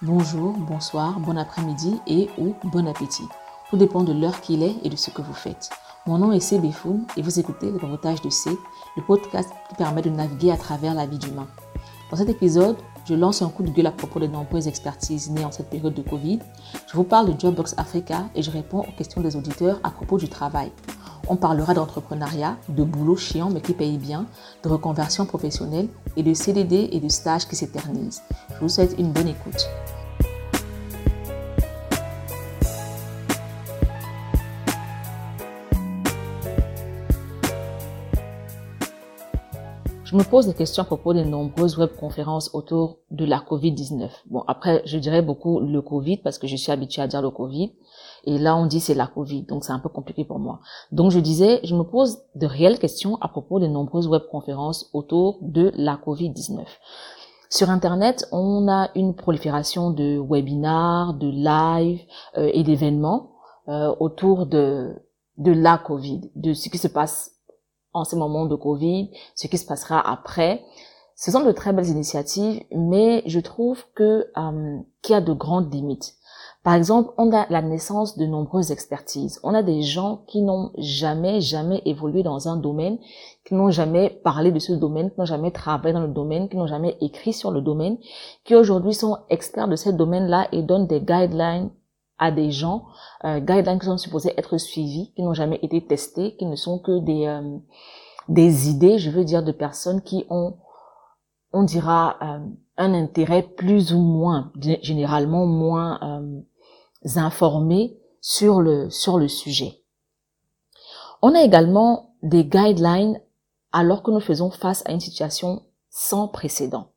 Bonjour, bonsoir, bon après-midi et ou bon appétit. Tout dépend de l'heure qu'il est et de ce que vous faites. Mon nom est C. Befoun et vous écoutez le Reportage de C, le podcast qui permet de naviguer à travers la vie d'humain. Dans cet épisode, je lance un coup de gueule à propos des nombreuses expertises nées en cette période de Covid. Je vous parle de Jobbox Africa et je réponds aux questions des auditeurs à propos du travail. On parlera d'entrepreneuriat, de boulot chiant mais qui paye bien, de reconversion professionnelle et de CDD et de stages qui s'éternisent. Je vous souhaite une bonne écoute. je me pose des questions à propos des nombreuses webconférences autour de la Covid-19. Bon, après, je dirais beaucoup le Covid parce que je suis habituée à dire le Covid. Et là, on dit c'est la Covid, donc c'est un peu compliqué pour moi. Donc, je disais, je me pose de réelles questions à propos des nombreuses webconférences autour de la Covid-19. Sur Internet, on a une prolifération de webinars, de lives euh, et d'événements euh, autour de, de la Covid, de ce qui se passe en ces moments de Covid, ce qui se passera après. Ce sont de très belles initiatives, mais je trouve que euh, qu'il y a de grandes limites. Par exemple, on a la naissance de nombreuses expertises. On a des gens qui n'ont jamais, jamais évolué dans un domaine, qui n'ont jamais parlé de ce domaine, qui n'ont jamais travaillé dans le domaine, qui n'ont jamais écrit sur le domaine, qui aujourd'hui sont experts de ce domaine-là et donnent des guidelines à des gens, euh, guidelines qui sont supposés être suivis, qui n'ont jamais été testés, qui ne sont que des euh, des idées, je veux dire, de personnes qui ont, on dira, euh, un intérêt plus ou moins, généralement moins euh, informé sur le sur le sujet. On a également des guidelines alors que nous faisons face à une situation sans précédent.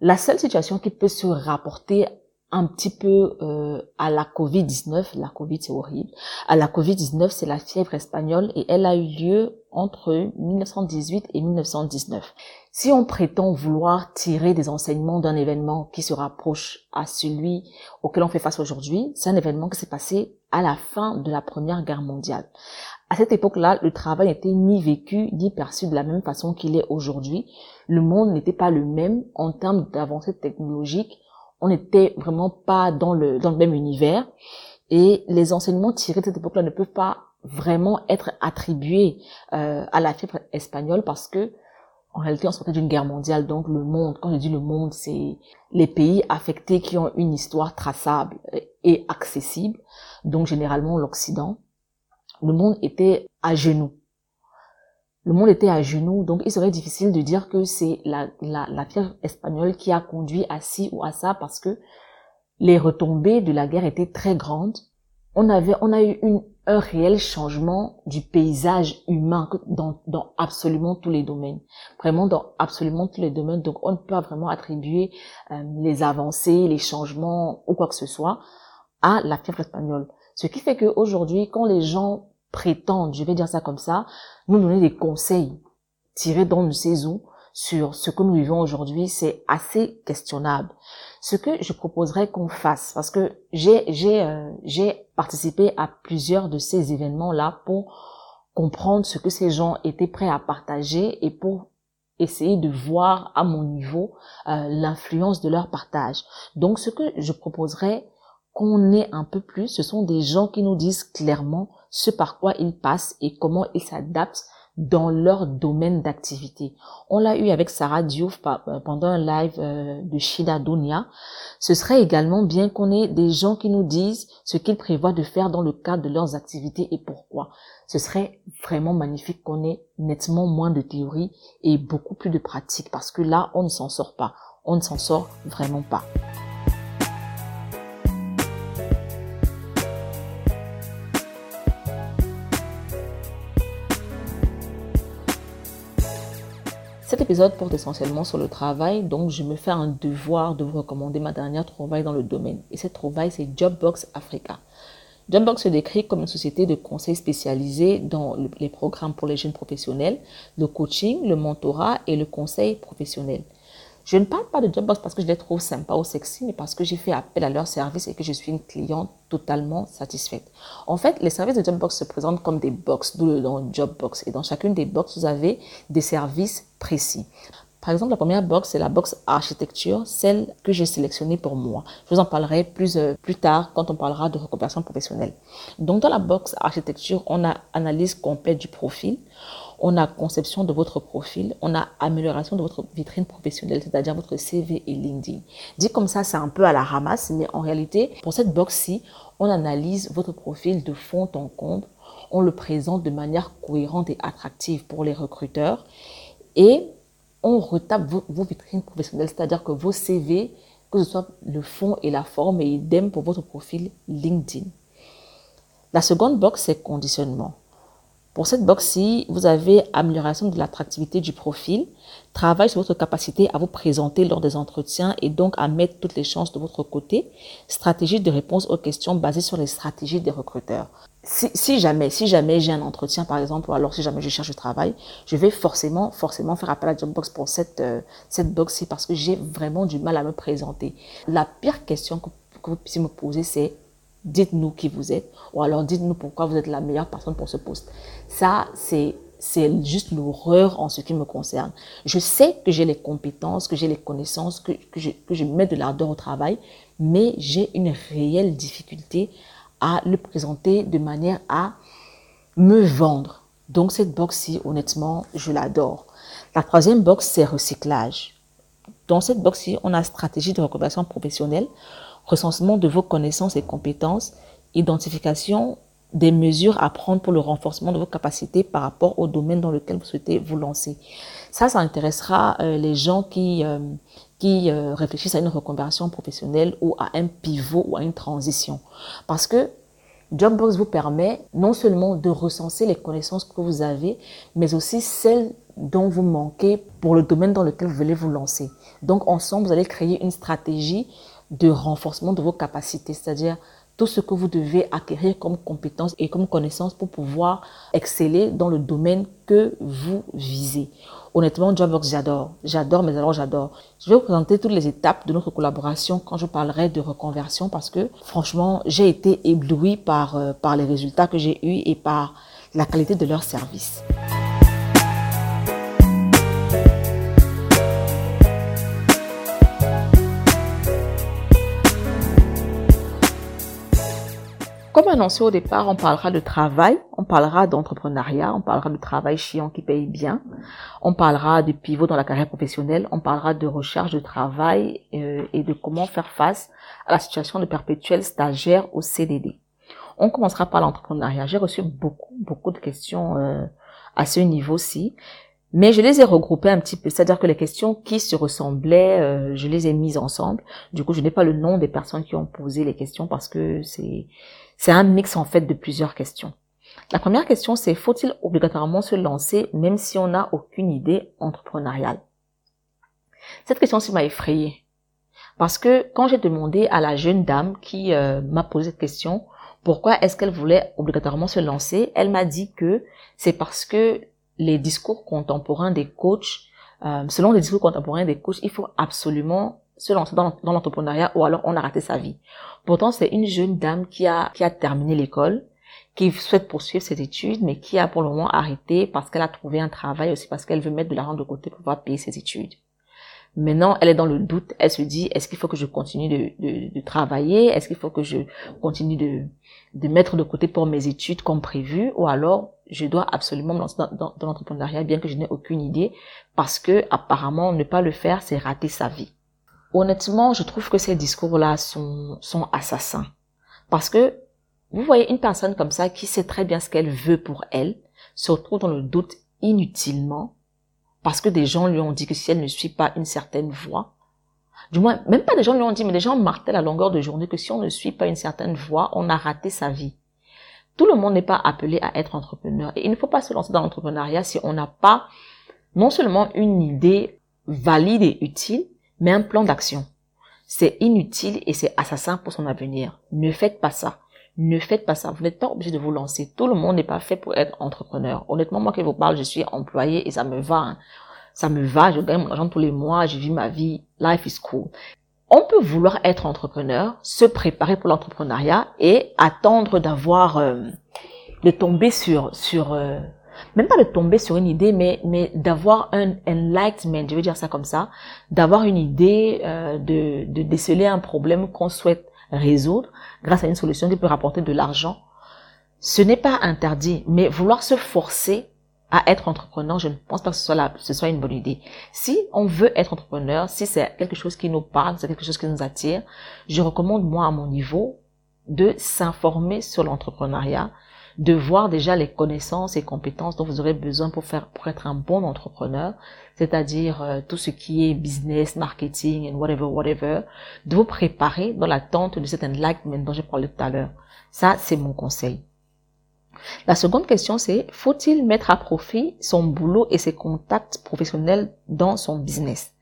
La seule situation qui peut se rapporter un petit peu euh, à la Covid-19. La Covid, c'est horrible. À la Covid-19, c'est la fièvre espagnole et elle a eu lieu entre 1918 et 1919. Si on prétend vouloir tirer des enseignements d'un événement qui se rapproche à celui auquel on fait face aujourd'hui, c'est un événement qui s'est passé à la fin de la Première Guerre mondiale. À cette époque-là, le travail n'était ni vécu ni perçu de la même façon qu'il est aujourd'hui. Le monde n'était pas le même en termes d'avancées technologiques on n'était vraiment pas dans le, dans le même univers. Et les enseignements tirés de cette époque-là ne peuvent pas vraiment être attribués euh, à la fièvre espagnole parce que en réalité on sortait d'une guerre mondiale. Donc le monde quand je dis le monde c'est les pays affectés qui ont une histoire traçable et accessible. Donc généralement l'Occident le monde était à genoux. Le monde était à genoux, donc il serait difficile de dire que c'est la, la, la fièvre espagnole qui a conduit à ci ou à ça parce que les retombées de la guerre étaient très grandes. On avait, on a eu une, un réel changement du paysage humain dans, dans absolument tous les domaines. Vraiment dans absolument tous les domaines. Donc on ne peut pas vraiment attribuer euh, les avancées, les changements ou quoi que ce soit à la fièvre espagnole. Ce qui fait qu'aujourd'hui, quand les gens prétendent, je vais dire ça comme ça, nous donner des conseils tirés dans une saison sur ce que nous vivons aujourd'hui, c'est assez questionnable. Ce que je proposerais qu'on fasse, parce que j'ai j'ai euh, j'ai participé à plusieurs de ces événements là pour comprendre ce que ces gens étaient prêts à partager et pour essayer de voir à mon niveau euh, l'influence de leur partage. Donc ce que je proposerais qu'on ait un peu plus, ce sont des gens qui nous disent clairement ce par quoi ils passent et comment ils s'adaptent dans leur domaine d'activité. On l'a eu avec Sarah Diouf euh, pendant un live euh, de Shida Dunia. Ce serait également bien qu'on ait des gens qui nous disent ce qu'ils prévoient de faire dans le cadre de leurs activités et pourquoi. Ce serait vraiment magnifique qu'on ait nettement moins de théorie et beaucoup plus de pratique parce que là, on ne s'en sort pas. On ne s'en sort vraiment pas. Cet épisode porte essentiellement sur le travail, donc je me fais un devoir de vous recommander ma dernière trouvaille dans le domaine. Et cette trouvaille, c'est Jobbox Africa. Jobbox se décrit comme une société de conseil spécialisée dans les programmes pour les jeunes professionnels, le coaching, le mentorat et le conseil professionnel. Je ne parle pas de Jobbox parce que je les trouve sympas ou sexy, mais parce que j'ai fait appel à leur service et que je suis une cliente totalement satisfaite. En fait, les services de Jobbox se présentent comme des box, d'où le nom Jobbox. Et dans chacune des box, vous avez des services précis. Par exemple, la première box, c'est la box architecture, celle que j'ai sélectionnée pour moi. Je vous en parlerai plus, euh, plus tard quand on parlera de reconversion professionnelle. Donc, dans la box architecture, on a analyse complète du profil, on a conception de votre profil, on a amélioration de votre vitrine professionnelle, c'est-à-dire votre CV et LinkedIn. Dit comme ça, c'est un peu à la ramasse, mais en réalité, pour cette box-ci, on analyse votre profil de fond en comble, on le présente de manière cohérente et attractive pour les recruteurs et on retape vos, vitrines professionnelles, c'est-à-dire que vos CV, que ce soit le fond et la forme, et idem pour votre profil LinkedIn. La seconde box, c'est conditionnement. Pour cette box-ci, vous avez amélioration de l'attractivité du profil, travail sur votre capacité à vous présenter lors des entretiens et donc à mettre toutes les chances de votre côté, stratégie de réponse aux questions basées sur les stratégies des recruteurs. Si, jamais, si jamais j'ai un entretien par exemple, ou alors si jamais je cherche du travail, je vais forcément, forcément faire appel à Jobbox pour cette, euh, cette box-ci parce que j'ai vraiment du mal à me présenter. La pire question que, que vous puissiez me poser, c'est dites-nous qui vous êtes, ou alors dites-nous pourquoi vous êtes la meilleure personne pour ce poste. Ça, c'est c'est juste l'horreur en ce qui me concerne. Je sais que j'ai les compétences, que j'ai les connaissances, que, que, je, que je mets de l'ardeur au travail, mais j'ai une réelle difficulté à le présenter de manière à me vendre. Donc cette box-ci, honnêtement, je l'adore. La troisième box, c'est recyclage. Dans cette box-ci, on a stratégie de reconversion professionnelle recensement de vos connaissances et compétences, identification des mesures à prendre pour le renforcement de vos capacités par rapport au domaine dans lequel vous souhaitez vous lancer. Ça, ça intéressera euh, les gens qui, euh, qui euh, réfléchissent à une reconversion professionnelle ou à un pivot ou à une transition. Parce que Jobbox vous permet non seulement de recenser les connaissances que vous avez, mais aussi celles dont vous manquez pour le domaine dans lequel vous voulez vous lancer. Donc ensemble, vous allez créer une stratégie de renforcement de vos capacités, c'est-à-dire tout ce que vous devez acquérir comme compétences et comme connaissances pour pouvoir exceller dans le domaine que vous visez. Honnêtement, Jobbox, j'adore. J'adore, mais alors j'adore. Je vais vous présenter toutes les étapes de notre collaboration quand je parlerai de reconversion parce que franchement, j'ai été ébloui par, euh, par les résultats que j'ai eus et par la qualité de leur service. Comme annoncé au départ, on parlera de travail, on parlera d'entrepreneuriat, on parlera de travail chiant qui paye bien, on parlera de pivot dans la carrière professionnelle, on parlera de recherche de travail euh, et de comment faire face à la situation de perpétuel stagiaire au CDD. On commencera par l'entrepreneuriat. J'ai reçu beaucoup, beaucoup de questions euh, à ce niveau-ci. Mais je les ai regroupées un petit peu, c'est-à-dire que les questions qui se ressemblaient, euh, je les ai mises ensemble. Du coup, je n'ai pas le nom des personnes qui ont posé les questions parce que c'est c'est un mix en fait de plusieurs questions. La première question, c'est faut-il obligatoirement se lancer même si on n'a aucune idée entrepreneuriale? Cette question-ci m'a effrayée. Parce que quand j'ai demandé à la jeune dame qui euh, m'a posé cette question, pourquoi est-ce qu'elle voulait obligatoirement se lancer, elle m'a dit que c'est parce que les discours contemporains des coachs, euh, selon les discours contemporains des coachs, il faut absolument se lancer dans, l'entrepreneuriat ou alors on a raté sa vie. Pourtant, c'est une jeune dame qui a, qui a terminé l'école, qui souhaite poursuivre ses études, mais qui a pour le moment arrêté parce qu'elle a trouvé un travail aussi parce qu'elle veut mettre de l'argent de côté pour pouvoir payer ses études. Maintenant, elle est dans le doute. Elle se dit, est-ce qu'il faut que je continue de, de, de travailler? Est-ce qu'il faut que je continue de, de mettre de côté pour mes études comme prévu? Ou alors, je dois absolument me lancer dans, dans, dans l'entrepreneuriat bien que je n'ai aucune idée parce que apparemment, ne pas le faire, c'est rater sa vie. Honnêtement, je trouve que ces discours-là sont, assassins. Parce que vous voyez une personne comme ça qui sait très bien ce qu'elle veut pour elle, se retrouve dans le doute inutilement parce que des gens lui ont dit que si elle ne suit pas une certaine voie, du moins, même pas des gens lui ont dit, mais des gens martèlent à longueur de journée que si on ne suit pas une certaine voie, on a raté sa vie. Tout le monde n'est pas appelé à être entrepreneur. Et il ne faut pas se lancer dans l'entrepreneuriat si on n'a pas non seulement une idée valide et utile, mais un plan d'action. C'est inutile et c'est assassin pour son avenir. Ne faites pas ça. Ne faites pas ça. Vous n'êtes pas obligé de vous lancer. Tout le monde n'est pas fait pour être entrepreneur. Honnêtement, moi qui vous parle, je suis employé et ça me va. Hein. Ça me va. Je gagne mon argent tous les mois. Je vis ma vie. Life is cool. On peut vouloir être entrepreneur, se préparer pour l'entrepreneuriat et attendre d'avoir, euh, de tomber sur, sur, euh, même pas de tomber sur une idée, mais, mais d'avoir un enlightenment, je vais dire ça comme ça, d'avoir une idée, euh, de, de déceler un problème qu'on souhaite résoudre grâce à une solution qui peut rapporter de l'argent. Ce n'est pas interdit, mais vouloir se forcer à être entrepreneur, je ne pense pas que ce soit, la, ce soit une bonne idée. Si on veut être entrepreneur, si c'est quelque chose qui nous parle, c'est quelque chose qui nous attire, je recommande moi à mon niveau de s'informer sur l'entrepreneuriat, de voir déjà les connaissances et compétences dont vous aurez besoin pour faire pour être un bon entrepreneur, c'est-à-dire euh, tout ce qui est business, marketing and whatever whatever, de vous préparer dans l'attente de cet enlightenment dont j'ai parlé tout à l'heure. Ça, c'est mon conseil. La seconde question, c'est faut-il mettre à profit son boulot et ses contacts professionnels dans son business?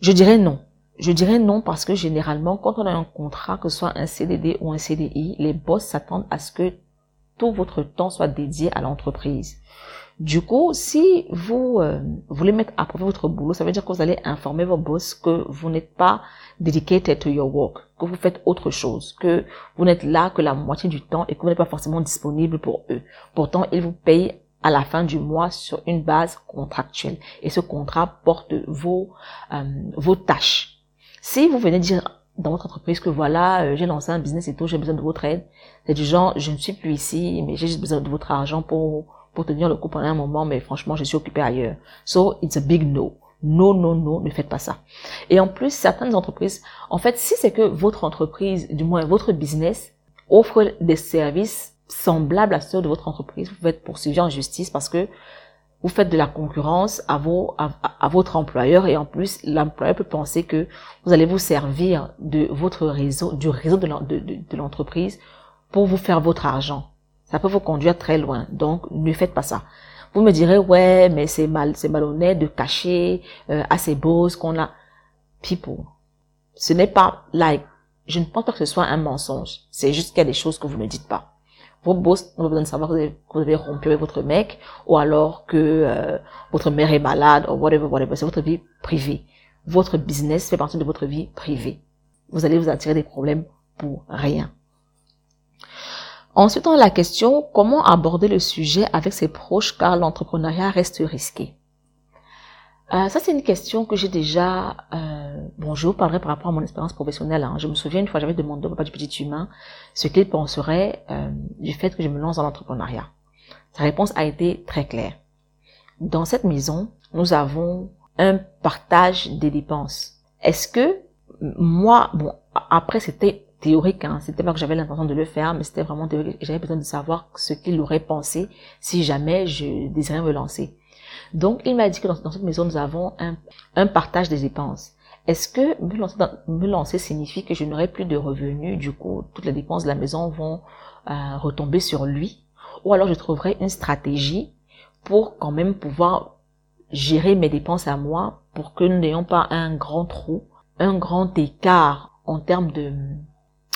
Je dirais non. Je dirais non parce que généralement, quand on a un contrat, que ce soit un CDD ou un CDI, les boss s'attendent à ce que tout votre temps soit dédié à l'entreprise. Du coup, si vous euh, voulez mettre à profit votre boulot, ça veut dire que vous allez informer vos boss que vous n'êtes pas dedicated to your work, que vous faites autre chose, que vous n'êtes là que la moitié du temps et que vous n'êtes pas forcément disponible pour eux. Pourtant, ils vous payent à la fin du mois sur une base contractuelle. Et ce contrat porte vos, euh, vos tâches. Si vous venez dire dans votre entreprise que voilà, euh, j'ai lancé un business et tout, j'ai besoin de votre aide, c'est du genre, je ne suis plus ici, mais j'ai juste besoin de votre argent pour pour tenir le coup pendant un moment, mais franchement, je suis occupé ailleurs. So, it's a big no. Non, non, non, ne faites pas ça. Et en plus, certaines entreprises, en fait, si c'est que votre entreprise, du moins votre business, offre des services semblables à ceux de votre entreprise, vous faites poursuivre en justice parce que vous faites de la concurrence à, vos, à, votre employeur et en plus l'employeur peut penser que vous allez vous servir de votre réseau, du réseau de l'entreprise pour vous faire votre argent. Ça peut vous conduire très loin. Donc, ne faites pas ça. Vous me direz, ouais, mais c'est mal, c'est malhonnête de cacher euh, à ses boss qu'on a. People. Ce n'est pas, like, je ne pense pas que ce soit un mensonge. C'est juste qu'il y a des choses que vous ne dites pas. Vos boss ont besoin de savoir que vous avez, rompu avec votre mec, ou alors que euh, votre mère est malade, ou whatever, whatever. C'est votre vie privée. Votre business fait partie de votre vie privée. Vous allez vous attirer des problèmes pour rien. Ensuite, on a la question comment aborder le sujet avec ses proches car l'entrepreneuriat reste risqué? Euh, ça, c'est une question que j'ai déjà... Euh, bon, je vous parlerai par rapport à mon expérience professionnelle. Hein. Je me souviens une fois, j'avais demandé au papa du petit humain ce qu'il penserait euh, du fait que je me lance dans l'entrepreneuriat. Sa réponse a été très claire. Dans cette maison, nous avons un partage des dépenses. Est-ce que moi, bon, après c'était théorique, hein. c'était pas que j'avais l'intention de le faire, mais c'était vraiment théorique. J'avais besoin de savoir ce qu'il aurait pensé si jamais je désirais me lancer. Donc, il m'a dit que dans, cette maison, nous avons un, partage des dépenses. Est-ce que me lancer, me lancer signifie que je n'aurai plus de revenus, du coup, toutes les dépenses de la maison vont euh, retomber sur lui? Ou alors je trouverai une stratégie pour quand même pouvoir gérer mes dépenses à moi pour que nous n'ayons pas un grand trou, un grand écart en termes de,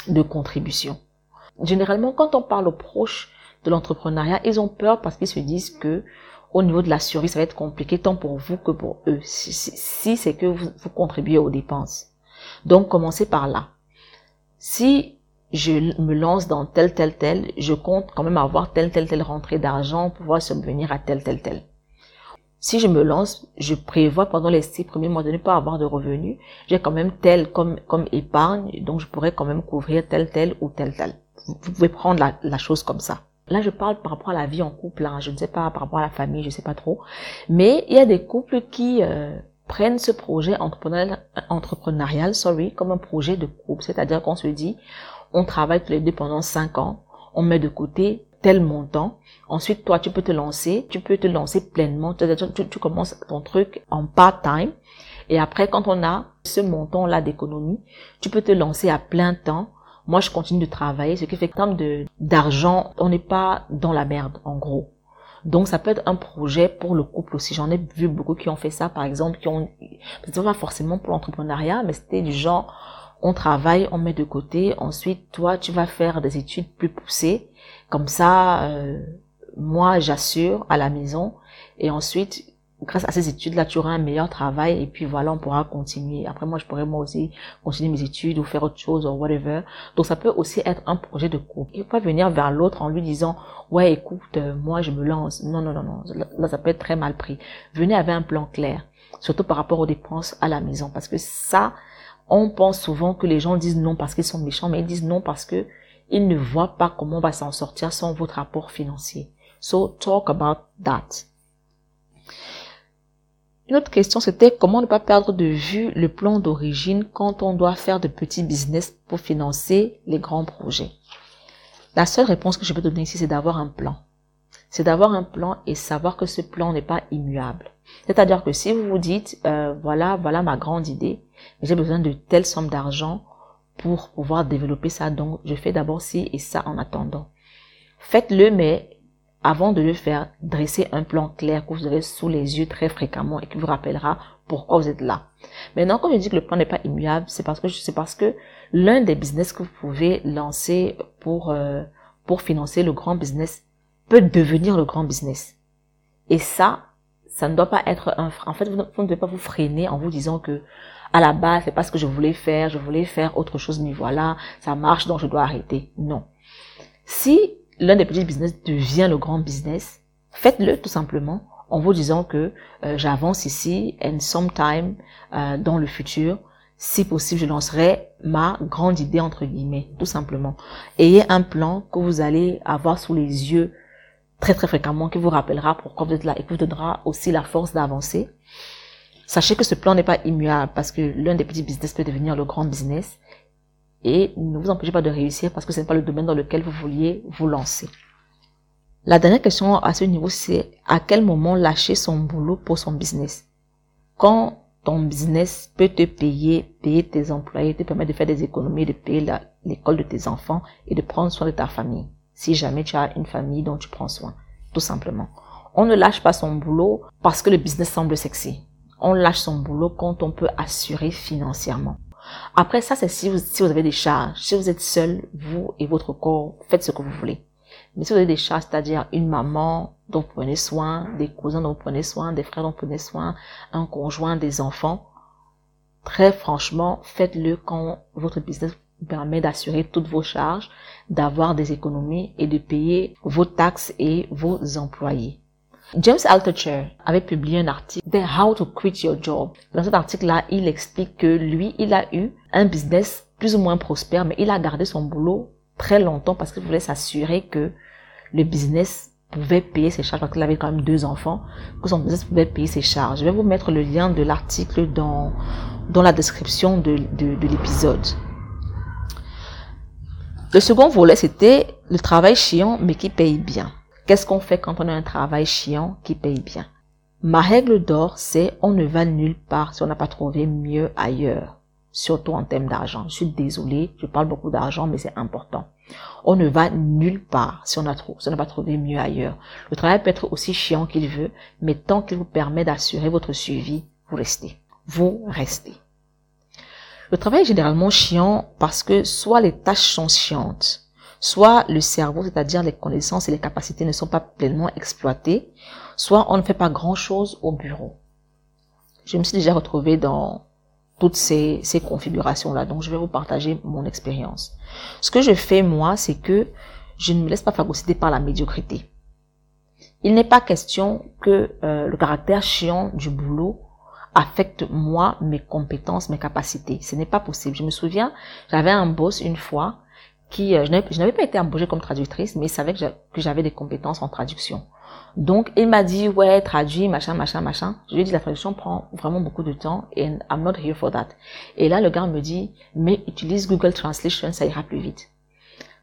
de contribution? Généralement, quand on parle aux proches de l'entrepreneuriat, ils ont peur parce qu'ils se disent que au niveau de la survie, ça va être compliqué tant pour vous que pour eux, si, si, c'est que vous, vous contribuez aux dépenses. Donc, commencez par là. Si je me lance dans tel, tel, tel, je compte quand même avoir tel, tel, tel rentrée d'argent pour pouvoir subvenir à tel, tel, tel si je me lance, je prévois pendant les six premiers mois de ne pas avoir de revenus, j'ai quand même tel comme, comme épargne, donc je pourrais quand même couvrir tel, tel ou tel, tel. Vous pouvez prendre la, la chose comme ça. Là, je parle par rapport à la vie en couple, hein. je ne sais pas par rapport à la famille, je ne sais pas trop. Mais il y a des couples qui euh, prennent ce projet entrepreneurial, sorry, comme un projet de couple. C'est-à-dire qu'on se dit, on travaille tous les deux pendant cinq ans, on met de côté tel montant. Ensuite, toi, tu peux te lancer, tu peux te lancer pleinement. Tu, tu commences ton truc en part-time. Et après, quand on a ce montant-là d'économie, tu peux te lancer à plein temps. Moi, je continue de travailler, ce qui fait que termes d'argent, on n'est pas dans la merde, en gros. Donc, ça peut être un projet pour le couple aussi. J'en ai vu beaucoup qui ont fait ça, par exemple, qui ont, c'est pas forcément pour l'entrepreneuriat, mais c'était du genre, on travaille, on met de côté. Ensuite, toi, tu vas faire des études plus poussées comme ça, euh, moi, j'assure à la maison et ensuite, grâce à ces études-là, tu auras un meilleur travail et puis voilà, on pourra continuer. Après, moi, je pourrais moi aussi continuer mes études ou faire autre chose ou whatever. Donc, ça peut aussi être un projet de couple. Faut pas venir vers l'autre en lui disant, ouais, écoute, euh, moi, je me lance. Non, non, non, non. Là, ça peut être très mal pris. Venez avec un plan clair. Surtout par rapport aux dépenses à la maison. Parce que ça, on pense souvent que les gens disent non parce qu'ils sont méchants, mais ils disent non parce que ils ne voient pas comment on va s'en sortir sans votre rapport financier. So, talk about that. Une autre question, c'était comment ne pas perdre de vue le plan d'origine quand on doit faire de petits business pour financer les grands projets? La seule réponse que je peux donner ici, c'est d'avoir un plan. C'est d'avoir un plan et savoir que ce plan n'est pas immuable. C'est-à-dire que si vous vous dites, euh, voilà, voilà ma grande idée, j'ai besoin de telle somme d'argent pour pouvoir développer ça, donc je fais d'abord ci et ça en attendant. Faites-le, mais avant de le faire, dressez un plan clair que vous aurez sous les yeux très fréquemment et qui vous rappellera pourquoi vous êtes là. Maintenant, quand je dis que le plan n'est pas immuable, c'est parce que c'est parce que l'un des business que vous pouvez lancer pour euh, pour financer le grand business peut devenir le grand business. Et ça, ça ne doit pas être un frein. En fait, vous ne, devez pas vous freiner en vous disant que à la base, c'est pas ce que je voulais faire, je voulais faire autre chose, mais voilà, ça marche, donc je dois arrêter. Non. Si l'un des petits business devient le grand business, faites-le tout simplement en vous disant que euh, j'avance ici and sometime euh, dans le futur, si possible, je lancerai ma grande idée entre guillemets, tout simplement. Ayez un plan que vous allez avoir sous les yeux très très fréquemment, qui vous rappellera pourquoi vous êtes là et qui vous donnera aussi la force d'avancer. Sachez que ce plan n'est pas immuable parce que l'un des petits business peut devenir le grand business et ne vous empêchez pas de réussir parce que ce n'est pas le domaine dans lequel vous vouliez vous lancer. La dernière question à ce niveau, c'est à quel moment lâcher son boulot pour son business? Quand ton business peut te payer, payer tes employés, te permettre de faire des économies, de payer l'école de tes enfants et de prendre soin de ta famille. Si jamais tu as une famille dont tu prends soin, tout simplement. On ne lâche pas son boulot parce que le business semble sexy. On lâche son boulot quand on peut assurer financièrement. Après ça, c'est si vous, si vous avez des charges. Si vous êtes seul, vous et votre corps, faites ce que vous voulez. Mais si vous avez des charges, c'est-à-dire une maman dont vous prenez soin, des cousins dont vous prenez soin, des frères dont vous prenez soin, un conjoint, des enfants, très franchement, faites-le quand votre business vous permet d'assurer toutes vos charges, d'avoir des économies et de payer vos taxes et vos employés. James Altucher avait publié un article de How to Quit Your Job. Dans cet article-là, il explique que lui, il a eu un business plus ou moins prospère, mais il a gardé son boulot très longtemps parce qu'il voulait s'assurer que le business pouvait payer ses charges parce qu'il avait quand même deux enfants, que son business pouvait payer ses charges. Je vais vous mettre le lien de l'article dans, dans la description de, de, de l'épisode. Le second volet, c'était le travail chiant mais qui paye bien. Qu'est-ce qu'on fait quand on a un travail chiant qui paye bien? Ma règle d'or, c'est on ne va nulle part si on n'a pas trouvé mieux ailleurs, surtout en termes d'argent. Je suis désolée, je parle beaucoup d'argent, mais c'est important. On ne va nulle part si on n'a pas trouvé mieux ailleurs. Le travail peut être aussi chiant qu'il veut, mais tant qu'il vous permet d'assurer votre suivi, vous restez. Vous restez. Le travail est généralement chiant parce que soit les tâches sont chiantes, soit le cerveau, c'est-à-dire les connaissances et les capacités ne sont pas pleinement exploitées, soit on ne fait pas grand-chose au bureau. Je me suis déjà retrouvée dans toutes ces, ces configurations-là, donc je vais vous partager mon expérience. Ce que je fais, moi, c'est que je ne me laisse pas phagocyter par la médiocrité. Il n'est pas question que euh, le caractère chiant du boulot affecte moi, mes compétences, mes capacités. Ce n'est pas possible. Je me souviens, j'avais un boss une fois qui, euh, je n'avais pas été embauchée comme traductrice, mais il savait que j'avais des compétences en traduction. Donc, il m'a dit, ouais, traduit, machin, machin, machin. Je lui ai dit, la traduction prend vraiment beaucoup de temps et I'm not here for that. Et là, le gars me dit, mais utilise Google Translation, ça ira plus vite.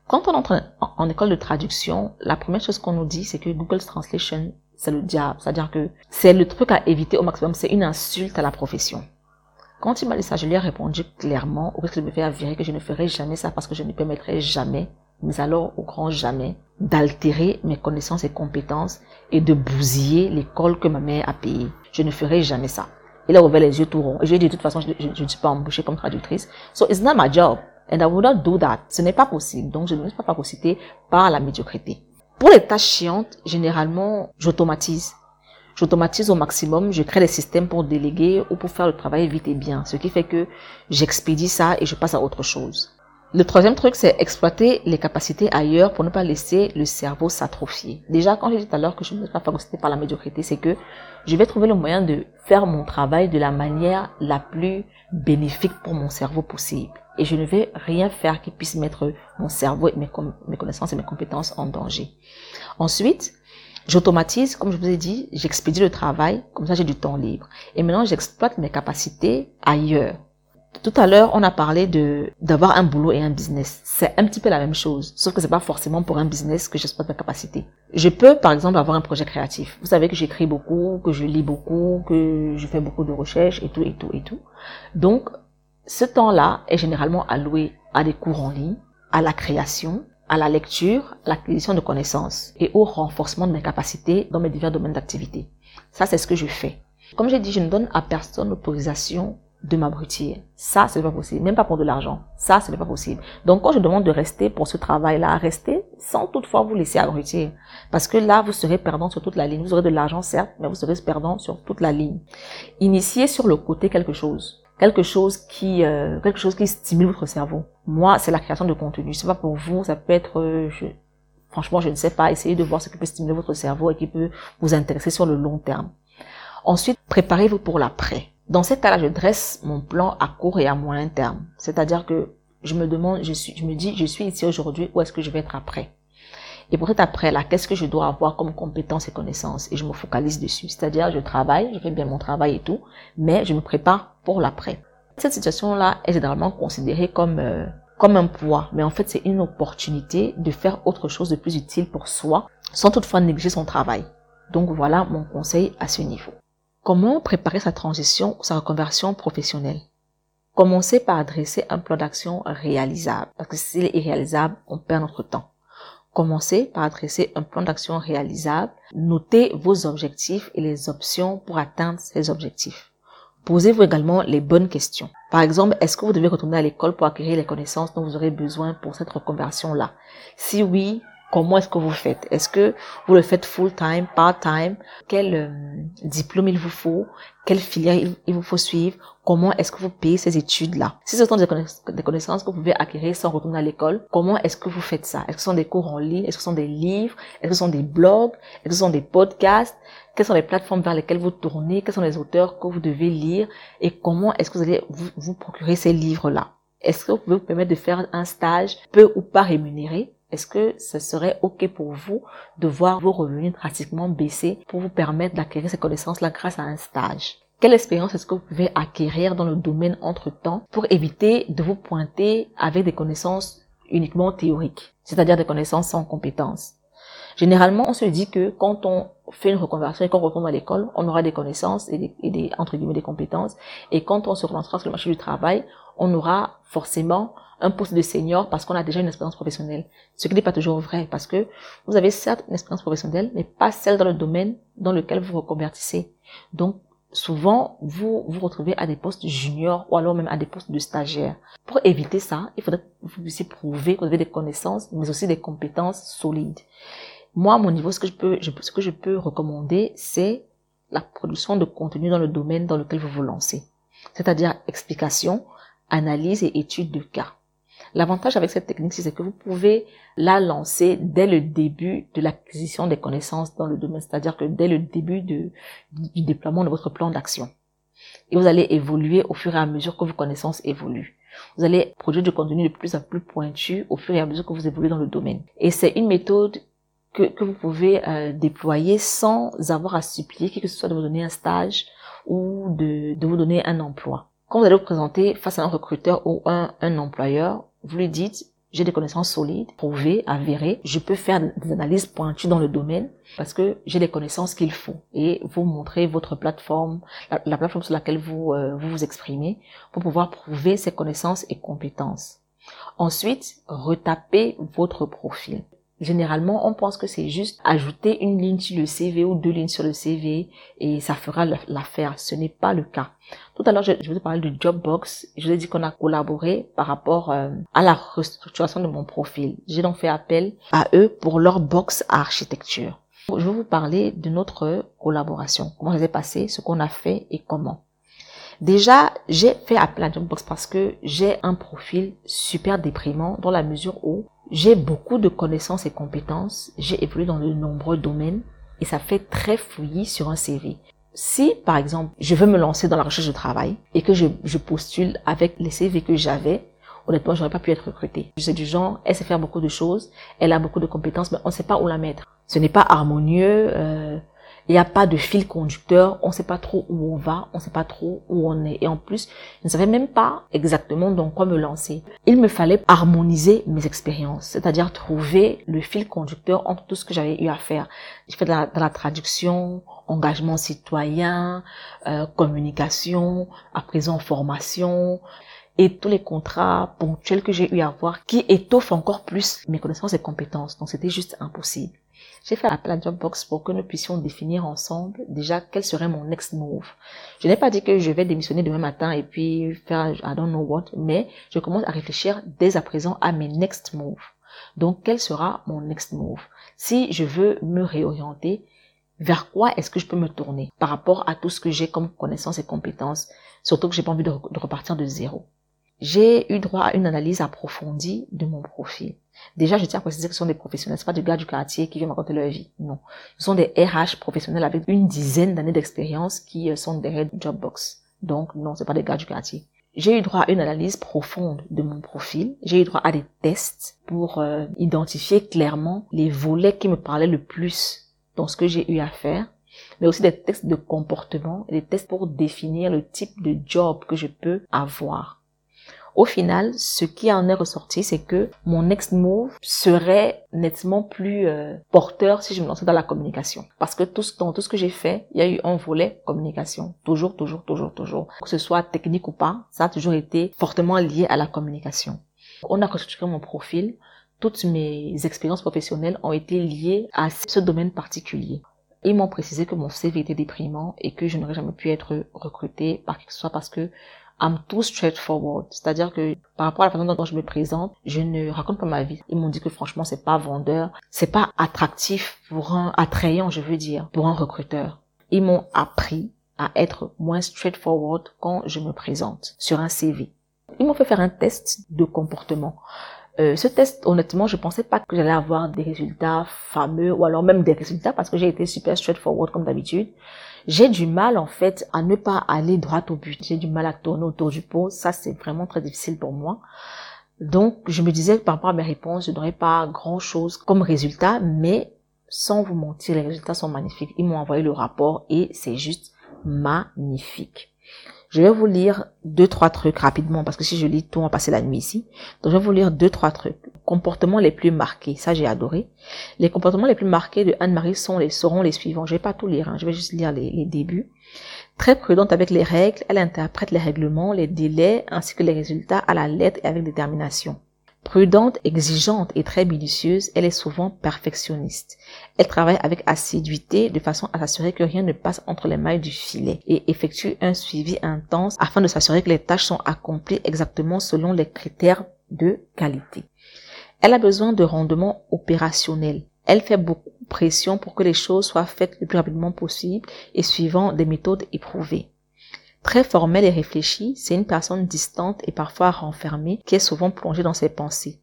Quand on entre en, école de traduction, la première chose qu'on nous dit, c'est que Google Translation, c'est le diable. C'est-à-dire que c'est le truc à éviter au maximum. C'est une insulte à la profession. Quand il m'a dit ça, je lui ai répondu clairement, au risque de me faire virer, que je ne ferai jamais ça parce que je ne permettrai jamais, mais alors au grand jamais, d'altérer mes connaissances et compétences et de bousiller l'école que ma mère a payée. Je ne ferai jamais ça. Il a ouvert les yeux tout ronds. Et je lui ai dit, de toute façon, je, ne suis pas embauchée comme traductrice. So it's not my job. And I would not do that. Ce n'est pas possible. Donc, je ne me suis pas phagocyter par la médiocrité. Pour les tâches chiantes, généralement, j'automatise. J'automatise au maximum, je crée des systèmes pour déléguer ou pour faire le travail vite et bien, ce qui fait que j'expédie ça et je passe à autre chose. Le troisième truc, c'est exploiter les capacités ailleurs pour ne pas laisser le cerveau s'atrophier. Déjà, quand j'ai dit tout à l'heure que je ne suis pas phagocyté par la médiocrité, c'est que je vais trouver le moyen de faire mon travail de la manière la plus bénéfique pour mon cerveau possible. Et je ne vais rien faire qui puisse mettre mon cerveau et mes connaissances et mes compétences en danger. Ensuite, j'automatise, comme je vous ai dit, j'expédie le travail, comme ça j'ai du temps libre. Et maintenant, j'exploite mes capacités ailleurs. Tout à l'heure, on a parlé de d'avoir un boulot et un business. C'est un petit peu la même chose, sauf que c'est pas forcément pour un business que j'exploite mes capacités. Je peux, par exemple, avoir un projet créatif. Vous savez que j'écris beaucoup, que je lis beaucoup, que je fais beaucoup de recherches et tout et tout et tout. Donc, ce temps-là est généralement alloué à des cours en ligne, à la création, à la lecture, à l'acquisition de connaissances et au renforcement de mes capacités dans mes divers domaines d'activité. Ça, c'est ce que je fais. Comme j'ai dit, je ne donne à personne l'autorisation de m'abrutir. Ça, ce n'est pas possible. Même pas pour de l'argent. Ça, ce n'est pas possible. Donc, quand je demande de rester pour ce travail-là, restez sans toutefois vous laisser abrutir. Parce que là, vous serez perdant sur toute la ligne. Vous aurez de l'argent, certes, mais vous serez perdant sur toute la ligne. Initiez sur le côté quelque chose. Quelque chose qui, euh, quelque chose qui stimule votre cerveau. Moi, c'est la création de contenu. C'est pas pour vous. Ça peut être, euh, je, franchement, je ne sais pas. Essayez de voir ce qui peut stimuler votre cerveau et qui peut vous intéresser sur le long terme. Ensuite, préparez-vous pour l'après. Dans cet cas-là, je dresse mon plan à court et à moyen terme. C'est-à-dire que je me demande, je, suis, je me dis, je suis ici aujourd'hui, où est-ce que je vais être après? Et pour cet après-là, qu'est-ce que je dois avoir comme compétences et connaissances? Et je me focalise dessus. C'est-à-dire, je travaille, je fais bien mon travail et tout, mais je me prépare pour l'après. Cette situation-là est généralement considérée comme, euh, comme un poids, mais en fait, c'est une opportunité de faire autre chose de plus utile pour soi, sans toutefois négliger son travail. Donc voilà mon conseil à ce niveau. Comment préparer sa transition ou sa reconversion professionnelle? Commencez par adresser un plan d'action réalisable, parce que s'il est irréalisable, on perd notre temps. Commencez par adresser un plan d'action réalisable. Notez vos objectifs et les options pour atteindre ces objectifs. Posez-vous également les bonnes questions. Par exemple, est-ce que vous devez retourner à l'école pour acquérir les connaissances dont vous aurez besoin pour cette reconversion-là? Si oui, Comment est-ce que vous faites? Est-ce que vous le faites full-time, part-time Quel euh, diplôme il vous faut? Quelle filière il, vous faut suivre? Comment est-ce que vous payez ces études-là? Si ce sont des, connaissances que vous pouvez acquérir sans retourner à l'école, comment est-ce que vous faites ça? Est-ce que ce sont des cours en ligne? Est-ce que ce sont des livres? Est-ce que ce sont des blogs? Est-ce que ce sont des podcasts? Quelles sont les plateformes vers lesquelles vous tournez? Quels sont les auteurs que vous devez lire? Et comment est-ce que vous allez vous, vous procurer ces livres-là? Est-ce que vous pouvez vous permettre de faire un stage peu ou pas rémunéré? Est-ce que ce serait OK pour vous de voir vos revenus drastiquement baisser pour vous permettre d'acquérir ces connaissances-là grâce à un stage? Quelle expérience est-ce que vous pouvez acquérir dans le domaine entre-temps pour éviter de vous pointer avec des connaissances uniquement théoriques, c'est-à-dire des connaissances sans compétences? Généralement, on se dit que quand on fait une reconversion et qu'on retourne à l'école, on aura des connaissances et des, entre guillemets, des compétences. Et quand on se relancera sur le marché du travail, on aura forcément un poste de senior parce qu'on a déjà une expérience professionnelle. Ce qui n'est pas toujours vrai parce que vous avez certes une expérience professionnelle, mais pas celle dans le domaine dans lequel vous reconvertissez. Donc, souvent, vous vous retrouvez à des postes juniors ou alors même à des postes de stagiaires. Pour éviter ça, il faudrait que vous puissiez prouver que vous avez des connaissances, mais aussi des compétences solides. Moi, à mon niveau, ce que je peux, ce que je peux recommander, c'est la production de contenu dans le domaine dans lequel vous vous lancez. C'est-à-dire explication, analyse et étude de cas. L'avantage avec cette technique, c'est que vous pouvez la lancer dès le début de l'acquisition des connaissances dans le domaine, c'est-à-dire que dès le début du déploiement de votre plan d'action. Et vous allez évoluer au fur et à mesure que vos connaissances évoluent. Vous allez produire du contenu de plus en plus pointu au fur et à mesure que vous évoluez dans le domaine. Et c'est une méthode que, que vous pouvez euh, déployer sans avoir à supplier que ce soit de vous donner un stage ou de, de vous donner un emploi. Quand vous allez vous présenter face à un recruteur ou un, un employeur, vous lui dites, j'ai des connaissances solides, prouvées, avérées. Je peux faire des analyses pointues dans le domaine parce que j'ai les connaissances qu'il faut. Et vous montrez votre plateforme, la, plateforme sur laquelle vous, euh, vous vous exprimez pour pouvoir prouver ces connaissances et compétences. Ensuite, retapez votre profil. Généralement, on pense que c'est juste ajouter une ligne sur le CV ou deux lignes sur le CV et ça fera l'affaire. Ce n'est pas le cas. Tout à l'heure, je, vous ai parlé du Jobbox. Je vous ai dit qu'on a collaboré par rapport euh, à la restructuration de mon profil. J'ai donc fait appel à eux pour leur box à architecture. Je vais vous parler de notre collaboration, comment ça s'est passé, ce qu'on a fait et comment. Déjà, j'ai fait appel à Jumpbox parce que j'ai un profil super déprimant dans la mesure où j'ai beaucoup de connaissances et compétences, j'ai évolué dans de nombreux domaines et ça fait très fouillis sur un CV. Si, par exemple, je veux me lancer dans la recherche de travail et que je, je postule avec les CV que j'avais, honnêtement, j'aurais pas pu être recrutée. Je sais du genre, elle sait faire beaucoup de choses, elle a beaucoup de compétences, mais on ne sait pas où la mettre. Ce n'est pas harmonieux, euh, il n'y a pas de fil conducteur, on ne sait pas trop où on va, on ne sait pas trop où on est. Et en plus, je ne savais même pas exactement dans quoi me lancer. Il me fallait harmoniser mes expériences, c'est-à-dire trouver le fil conducteur entre tout ce que j'avais eu à faire. J'ai fait de la, de la traduction, engagement citoyen, euh, communication, à présent formation, et tous les contrats ponctuels que j'ai eu à voir qui étoffent encore plus mes connaissances et compétences. Donc c'était juste impossible. J'ai fait appel à Jobbox pour que nous puissions définir ensemble déjà quel serait mon next move. Je n'ai pas dit que je vais démissionner demain matin et puis faire I don't know what, mais je commence à réfléchir dès à présent à mes next moves. Donc quel sera mon next move? Si je veux me réorienter, vers quoi est-ce que je peux me tourner par rapport à tout ce que j'ai comme connaissances et compétences, surtout que j'ai pas envie de repartir de zéro? J'ai eu droit à une analyse approfondie de mon profil. Déjà, je tiens à préciser que ce sont des professionnels, ce pas des gars du quartier qui viennent raconter leur vie. Non. Ce sont des RH professionnels avec une dizaine d'années d'expérience qui euh, sont derrière Jobbox. Donc, non, c'est pas des gars du quartier. J'ai eu droit à une analyse profonde de mon profil. J'ai eu droit à des tests pour euh, identifier clairement les volets qui me parlaient le plus dans ce que j'ai eu à faire, mais aussi des tests de comportement et des tests pour définir le type de job que je peux avoir. Au final, ce qui en est ressorti, c'est que mon next move serait nettement plus euh, porteur si je me lançais dans la communication. Parce que tout, dans tout ce que j'ai fait, il y a eu un volet communication. Toujours, toujours, toujours, toujours. Que ce soit technique ou pas, ça a toujours été fortement lié à la communication. On a construit mon profil. Toutes mes expériences professionnelles ont été liées à ce domaine particulier. Ils m'ont précisé que mon CV était déprimant et que je n'aurais jamais pu être recrutée par qui que ce soit parce que I'm too straightforward. C'est-à-dire que par rapport à la façon dont je me présente, je ne raconte pas ma vie. Ils m'ont dit que franchement, c'est pas vendeur, c'est pas attractif pour un, attrayant, je veux dire, pour un recruteur. Ils m'ont appris à être moins straightforward quand je me présente sur un CV. Ils m'ont fait faire un test de comportement. Euh, ce test, honnêtement, je pensais pas que j'allais avoir des résultats fameux ou alors même des résultats parce que j'ai été super straightforward comme d'habitude. J'ai du mal en fait à ne pas aller droit au but. J'ai du mal à tourner autour du pot. Ça, c'est vraiment très difficile pour moi. Donc, je me disais par rapport à mes réponses, je n'aurais pas grand chose comme résultat, mais sans vous mentir, les résultats sont magnifiques. Ils m'ont envoyé le rapport et c'est juste magnifique. Je vais vous lire deux, trois trucs rapidement parce que si je lis tout, on va passer la nuit ici. Donc, je vais vous lire deux, trois trucs. Comportements les plus marqués. Ça, j'ai adoré. Les comportements les plus marqués de Anne-Marie sont les, seront les suivants. Je vais pas tout lire, hein. je vais juste lire les, les débuts. Très prudente avec les règles, elle interprète les règlements, les délais ainsi que les résultats à la lettre et avec détermination. Prudente, exigeante et très minutieuse, elle est souvent perfectionniste. Elle travaille avec assiduité de façon à s'assurer que rien ne passe entre les mailles du filet et effectue un suivi intense afin de s'assurer que les tâches sont accomplies exactement selon les critères de qualité. Elle a besoin de rendement opérationnel. Elle fait beaucoup de pression pour que les choses soient faites le plus rapidement possible et suivant des méthodes éprouvées. Très formelle et réfléchie, c'est une personne distante et parfois renfermée qui est souvent plongée dans ses pensées.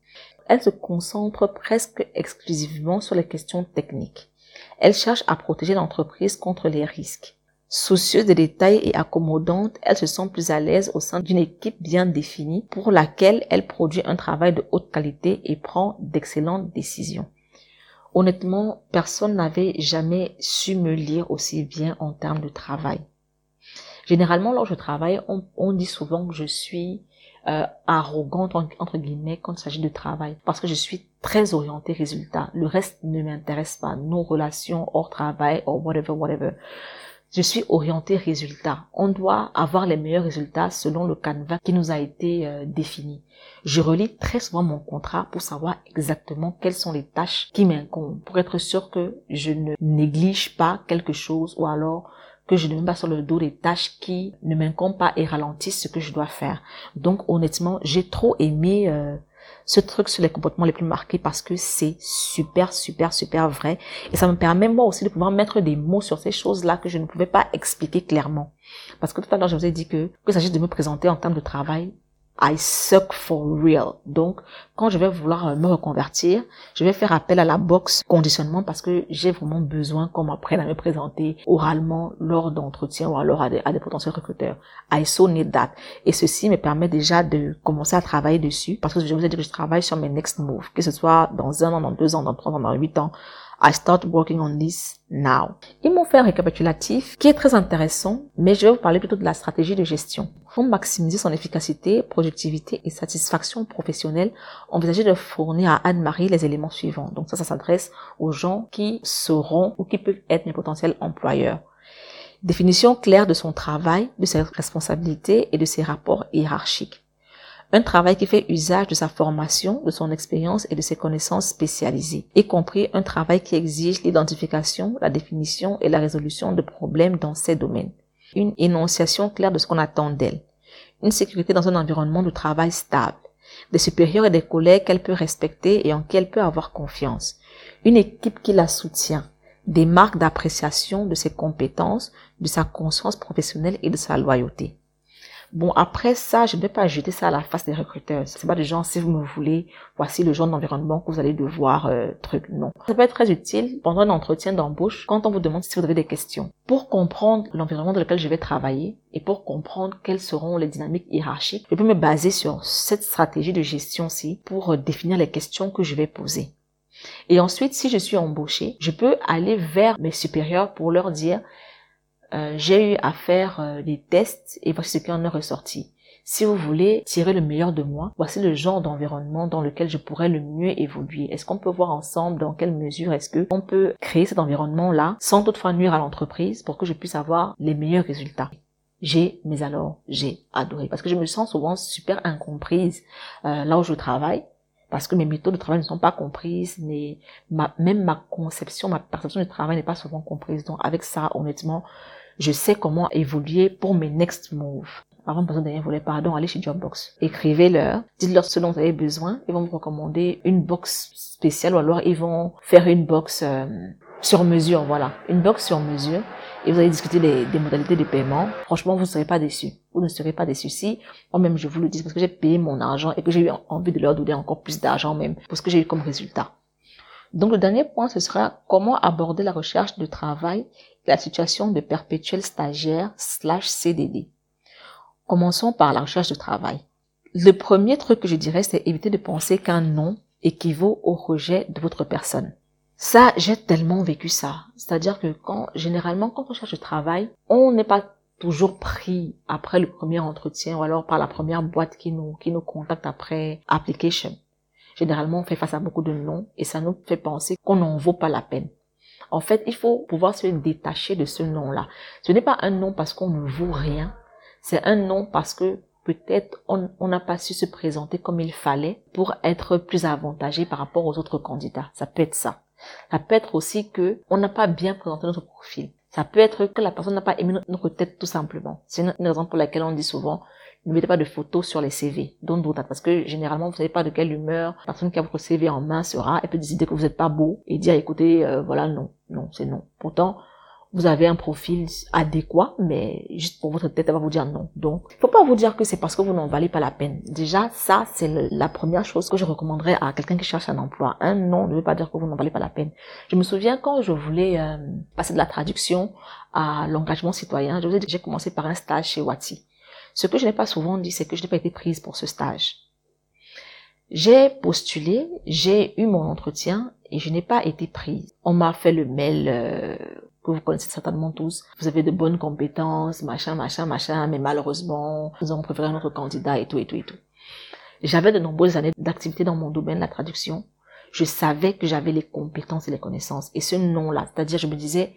Elle se concentre presque exclusivement sur les questions techniques. Elle cherche à protéger l'entreprise contre les risques. Soucieuse des détails et accommodante, elle se sent plus à l'aise au sein d'une équipe bien définie pour laquelle elle produit un travail de haute qualité et prend d'excellentes décisions. Honnêtement, personne n'avait jamais su me lire aussi bien en termes de travail. Généralement, lorsque je travaille, on, dit souvent que je suis euh, arrogante entre guillemets quand il s'agit de travail parce que je suis très orientée résultat. Le reste ne m'intéresse pas. Nos relations hors travail or whatever, whatever. Je suis orientée résultat. On doit avoir les meilleurs résultats selon le canevas qui nous a été euh, défini. Je relis très souvent mon contrat pour savoir exactement quelles sont les tâches qui m'incombent, pour être sûr que je ne néglige pas quelque chose ou alors que je ne mets pas sur le dos des tâches qui ne m'incombent pas et ralentissent ce que je dois faire. Donc honnêtement, j'ai trop aimé euh, ce truc sur les comportements les plus marqués parce que c'est super, super, super vrai. Et ça me permet moi aussi de pouvoir mettre des mots sur ces choses-là que je ne pouvais pas expliquer clairement. Parce que tout à l'heure, je vous ai dit que, que s'agisse de me présenter en termes de travail, I suck for real. Donc, quand je vais vouloir me reconvertir, je vais faire appel à la box conditionnement parce que j'ai vraiment besoin qu'on m'apprenne à me présenter oralement lors d'entretiens ou alors à des, à des, potentiels recruteurs. I so need that. Et ceci me permet déjà de commencer à travailler dessus parce que je vous ai dit que je travaille sur mes next moves, que ce soit dans un an, dans deux ans, dans trois ans, dans huit ans. I start working on this now. Ils m'ont fait un récapitulatif qui est très intéressant, mais je vais vous parler plutôt de la stratégie de gestion. Pour maximiser son efficacité, productivité et satisfaction professionnelle, envisagez de fournir à Anne-Marie les éléments suivants. Donc ça, ça s'adresse aux gens qui seront ou qui peuvent être mes potentiels employeurs. Définition claire de son travail, de ses responsabilités et de ses rapports hiérarchiques. Un travail qui fait usage de sa formation, de son expérience et de ses connaissances spécialisées, y compris un travail qui exige l'identification, la définition et la résolution de problèmes dans ces domaines. Une énonciation claire de ce qu'on attend d'elle. Une sécurité dans un environnement de travail stable. Des supérieurs et des collègues qu'elle peut respecter et en qui elle peut avoir confiance. Une équipe qui la soutient. Des marques d'appréciation de ses compétences, de sa conscience professionnelle et de sa loyauté. Bon, après ça, je ne vais pas jeter ça à la face des recruteurs. C'est pas des gens, si vous me voulez, voici le genre d'environnement que vous allez devoir euh, truc. Non. Ça peut être très utile pendant un entretien d'embauche quand on vous demande si vous avez des questions. Pour comprendre l'environnement dans lequel je vais travailler et pour comprendre quelles seront les dynamiques hiérarchiques, je peux me baser sur cette stratégie de gestion-ci pour euh, définir les questions que je vais poser. Et ensuite, si je suis embauché, je peux aller vers mes supérieurs pour leur dire euh, j'ai eu à faire euh, des tests et voici ce qui en est ressorti. Si vous voulez tirer le meilleur de moi, voici le genre d'environnement dans lequel je pourrais le mieux évoluer. Est-ce qu'on peut voir ensemble dans quelle mesure est-ce que on peut créer cet environnement-là sans toutefois nuire à l'entreprise pour que je puisse avoir les meilleurs résultats? J'ai, mais alors, j'ai adoré. Parce que je me sens souvent super incomprise euh, là où je travaille parce que mes méthodes de travail ne sont pas comprises, mais ma, même ma conception, ma perception du travail n'est pas souvent comprise. Donc avec ça, honnêtement, je sais comment évoluer pour mes next moves. Avant de rien voulait pardon, allez chez Jobbox. Écrivez-leur, dites-leur ce dont vous avez besoin. Ils vont vous recommander une box spéciale ou alors ils vont faire une box euh, sur mesure, voilà. Une box sur mesure. Et vous allez discuter des, modalités de paiement. Franchement, vous ne serez pas déçus. Vous ne serez pas déçus si, moi-même, je vous le dis parce que j'ai payé mon argent et que j'ai eu envie de leur donner encore plus d'argent même pour ce que j'ai eu comme résultat. Donc, le dernier point, ce sera comment aborder la recherche de travail la situation de perpétuel stagiaire slash CDD. Commençons par la recherche de travail. Le premier truc que je dirais, c'est éviter de penser qu'un nom équivaut au rejet de votre personne. Ça, j'ai tellement vécu ça. C'est-à-dire que quand, généralement, quand on cherche du travail, on n'est pas toujours pris après le premier entretien ou alors par la première boîte qui nous, qui nous contacte après application. Généralement, on fait face à beaucoup de noms et ça nous fait penser qu'on n'en vaut pas la peine. En fait, il faut pouvoir se détacher de ce nom-là. Ce n'est pas un nom parce qu'on ne vaut rien. C'est un nom parce que peut-être on n'a pas su se présenter comme il fallait pour être plus avantagé par rapport aux autres candidats. Ça peut être ça. Ça peut être aussi que on n'a pas bien présenté notre profil. Ça peut être que la personne n'a pas aimé notre tête tout simplement. C'est une, raison pour laquelle on dit souvent ne mettez pas de photos sur les CV. Don't do parce que généralement vous savez pas de quelle humeur la personne qui a votre CV en main sera. Elle peut décider que vous n'êtes pas beau et dire écoutez euh, voilà non non c'est non. Pourtant vous avez un profil adéquat, mais juste pour votre tête, elle va vous dire non. Donc, faut pas vous dire que c'est parce que vous n'en valez pas la peine. Déjà, ça, c'est la première chose que je recommanderais à quelqu'un qui cherche un emploi. Un non ne veut pas dire que vous n'en valez pas la peine. Je me souviens quand je voulais euh, passer de la traduction à l'engagement citoyen, je vous ai dit que j'ai commencé par un stage chez Wati. Ce que je n'ai pas souvent dit, c'est que je n'ai pas été prise pour ce stage. J'ai postulé, j'ai eu mon entretien et je n'ai pas été prise. On m'a fait le mail euh, que vous connaissez certainement tous. Vous avez de bonnes compétences, machin, machin, machin, mais malheureusement, nous avons préféré notre candidat et tout, et tout, et tout. J'avais de nombreuses années d'activité dans mon domaine, la traduction. Je savais que j'avais les compétences et les connaissances. Et ce nom-là, c'est-à-dire, je me disais,